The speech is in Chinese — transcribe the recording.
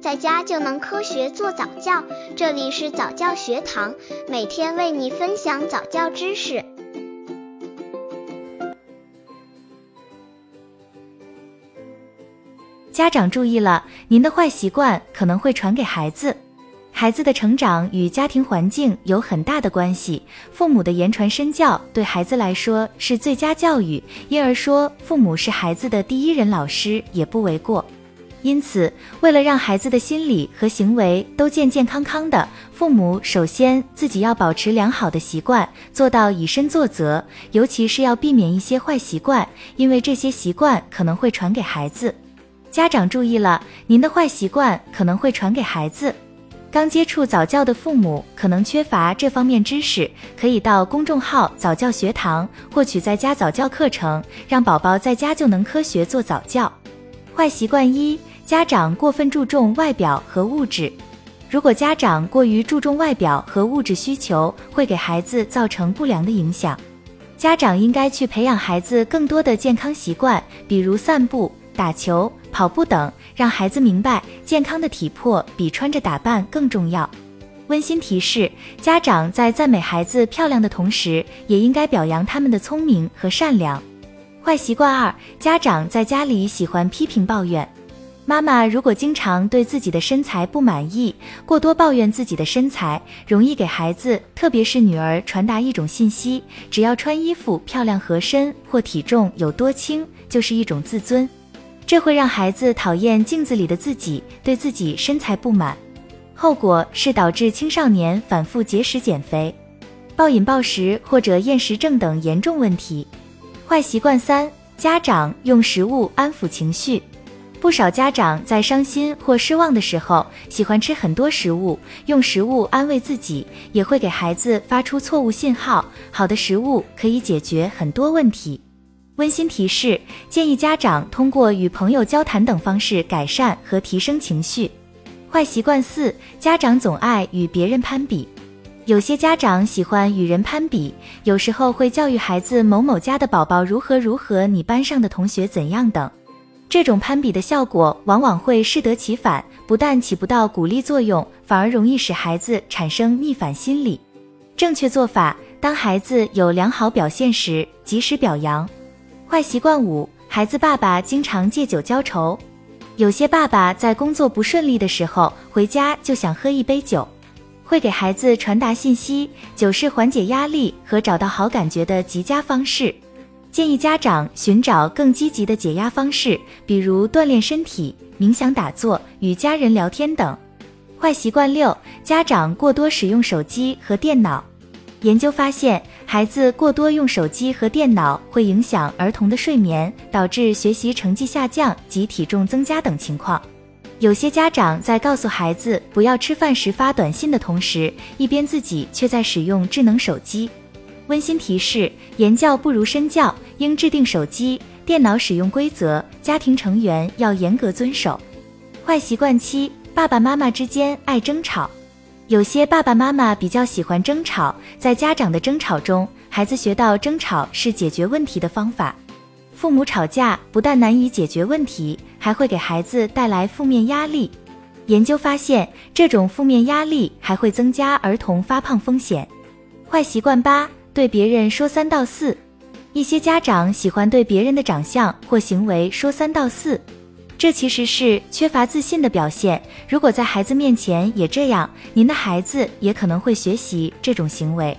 在家就能科学做早教。这里是早教学堂，每天为你分享早教知识。家长注意了，您的坏习惯可能会传给孩子。孩子的成长与家庭环境有很大的关系，父母的言传身教对孩子来说是最佳教育，因而说父母是孩子的第一人老师也不为过。因此，为了让孩子的心理和行为都健健康康的，父母首先自己要保持良好的习惯，做到以身作则，尤其是要避免一些坏习惯，因为这些习惯可能会传给孩子。家长注意了，您的坏习惯可能会传给孩子。刚接触早教的父母可能缺乏这方面知识，可以到公众号早教学堂获取在家早教课程，让宝宝在家就能科学做早教。坏习惯一：家长过分注重外表和物质。如果家长过于注重外表和物质需求，会给孩子造成不良的影响。家长应该去培养孩子更多的健康习惯，比如散步、打球。跑步等，让孩子明白健康的体魄比穿着打扮更重要。温馨提示：家长在赞美孩子漂亮的同时，也应该表扬他们的聪明和善良。坏习惯二：家长在家里喜欢批评抱怨。妈妈如果经常对自己的身材不满意，过多抱怨自己的身材，容易给孩子，特别是女儿传达一种信息：只要穿衣服漂亮合身或体重有多轻，就是一种自尊。这会让孩子讨厌镜子里的自己，对自己身材不满，后果是导致青少年反复节食减肥、暴饮暴食或者厌食症等严重问题。坏习惯三：家长用食物安抚情绪。不少家长在伤心或失望的时候，喜欢吃很多食物，用食物安慰自己，也会给孩子发出错误信号。好的食物可以解决很多问题。温馨提示：建议家长通过与朋友交谈等方式改善和提升情绪。坏习惯四：家长总爱与别人攀比。有些家长喜欢与人攀比，有时候会教育孩子某某家的宝宝如何如何，你班上的同学怎样等。这种攀比的效果往往会适得其反，不但起不到鼓励作用，反而容易使孩子产生逆反心理。正确做法：当孩子有良好表现时，及时表扬。坏习惯五：孩子爸爸经常借酒浇愁。有些爸爸在工作不顺利的时候，回家就想喝一杯酒，会给孩子传达信息：酒是缓解压力和找到好感觉的极佳方式。建议家长寻找更积极的解压方式，比如锻炼身体、冥想、打坐、与家人聊天等。坏习惯六：家长过多使用手机和电脑。研究发现，孩子过多用手机和电脑会影响儿童的睡眠，导致学习成绩下降及体重增加等情况。有些家长在告诉孩子不要吃饭时发短信的同时，一边自己却在使用智能手机。温馨提示：言教不如身教，应制定手机、电脑使用规则，家庭成员要严格遵守。坏习惯七：爸爸妈妈之间爱争吵。有些爸爸妈妈比较喜欢争吵，在家长的争吵中，孩子学到争吵是解决问题的方法。父母吵架不但难以解决问题，还会给孩子带来负面压力。研究发现，这种负面压力还会增加儿童发胖风险。坏习惯八：对别人说三道四。一些家长喜欢对别人的长相或行为说三道四。这其实是缺乏自信的表现。如果在孩子面前也这样，您的孩子也可能会学习这种行为。